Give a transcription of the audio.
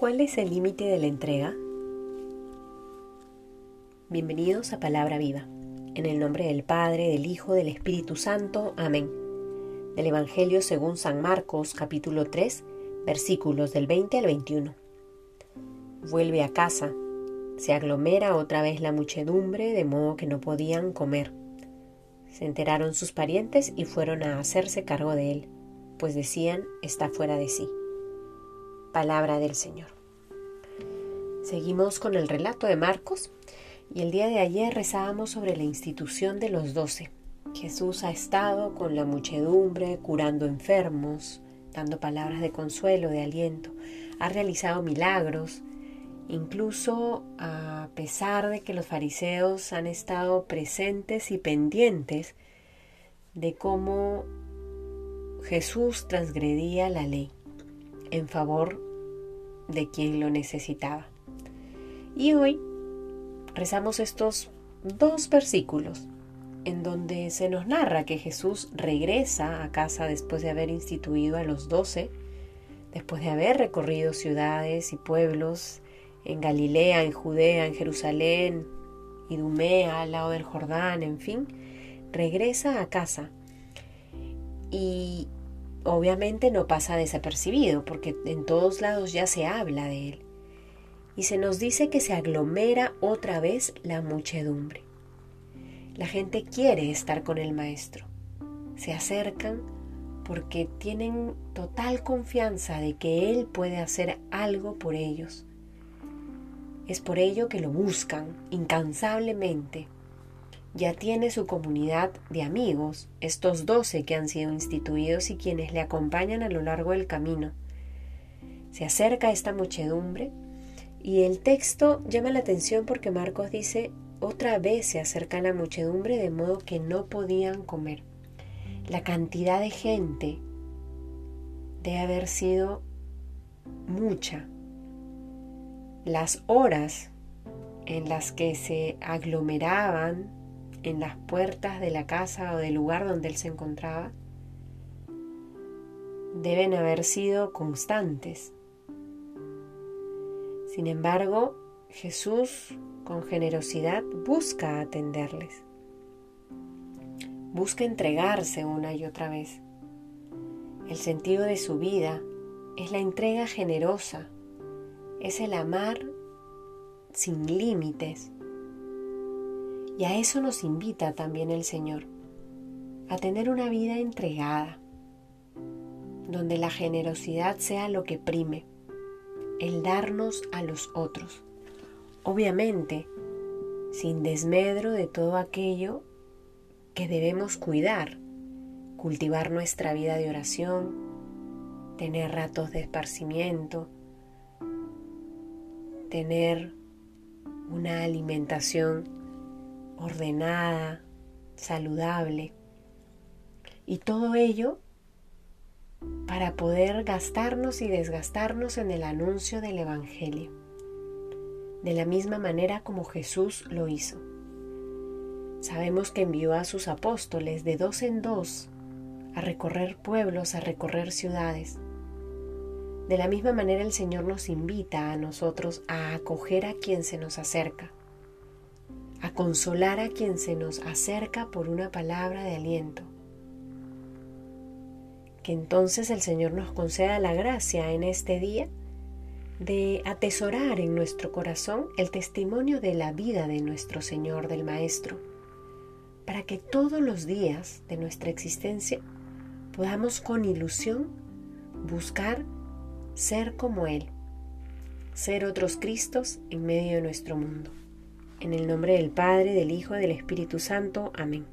¿Cuál es el límite de la entrega? Bienvenidos a Palabra Viva, en el nombre del Padre, del Hijo, del Espíritu Santo. Amén. Del Evangelio según San Marcos, capítulo 3, versículos del 20 al 21. Vuelve a casa, se aglomera otra vez la muchedumbre, de modo que no podían comer. Se enteraron sus parientes y fueron a hacerse cargo de él, pues decían, está fuera de sí. Palabra del Señor. Seguimos con el relato de Marcos y el día de ayer rezábamos sobre la institución de los doce. Jesús ha estado con la muchedumbre curando enfermos, dando palabras de consuelo, de aliento, ha realizado milagros, incluso a pesar de que los fariseos han estado presentes y pendientes de cómo Jesús transgredía la ley en favor de quien lo necesitaba. Y hoy rezamos estos dos versículos en donde se nos narra que Jesús regresa a casa después de haber instituido a los doce, después de haber recorrido ciudades y pueblos en Galilea, en Judea, en Jerusalén, Idumea, al lado del Jordán, en fin, regresa a casa y obviamente no pasa desapercibido porque en todos lados ya se habla de él. Y se nos dice que se aglomera otra vez la muchedumbre. La gente quiere estar con el maestro. Se acercan porque tienen total confianza de que él puede hacer algo por ellos. Es por ello que lo buscan incansablemente ya tiene su comunidad de amigos, estos doce que han sido instituidos y quienes le acompañan a lo largo del camino. Se acerca esta muchedumbre y el texto llama la atención porque Marcos dice, otra vez se acerca a la muchedumbre de modo que no podían comer. La cantidad de gente debe haber sido mucha. Las horas en las que se aglomeraban en las puertas de la casa o del lugar donde él se encontraba deben haber sido constantes. Sin embargo, Jesús con generosidad busca atenderles, busca entregarse una y otra vez. El sentido de su vida es la entrega generosa, es el amar sin límites. Y a eso nos invita también el Señor, a tener una vida entregada, donde la generosidad sea lo que prime, el darnos a los otros. Obviamente, sin desmedro de todo aquello que debemos cuidar, cultivar nuestra vida de oración, tener ratos de esparcimiento, tener una alimentación ordenada, saludable. Y todo ello para poder gastarnos y desgastarnos en el anuncio del Evangelio, de la misma manera como Jesús lo hizo. Sabemos que envió a sus apóstoles de dos en dos a recorrer pueblos, a recorrer ciudades. De la misma manera el Señor nos invita a nosotros a acoger a quien se nos acerca a consolar a quien se nos acerca por una palabra de aliento. Entonces el Señor nos conceda la gracia en este día de atesorar en nuestro corazón el testimonio de la vida de nuestro Señor, del Maestro, para que todos los días de nuestra existencia podamos con ilusión buscar ser como Él, ser otros Cristos en medio de nuestro mundo. En el nombre del Padre, del Hijo y del Espíritu Santo. Amén.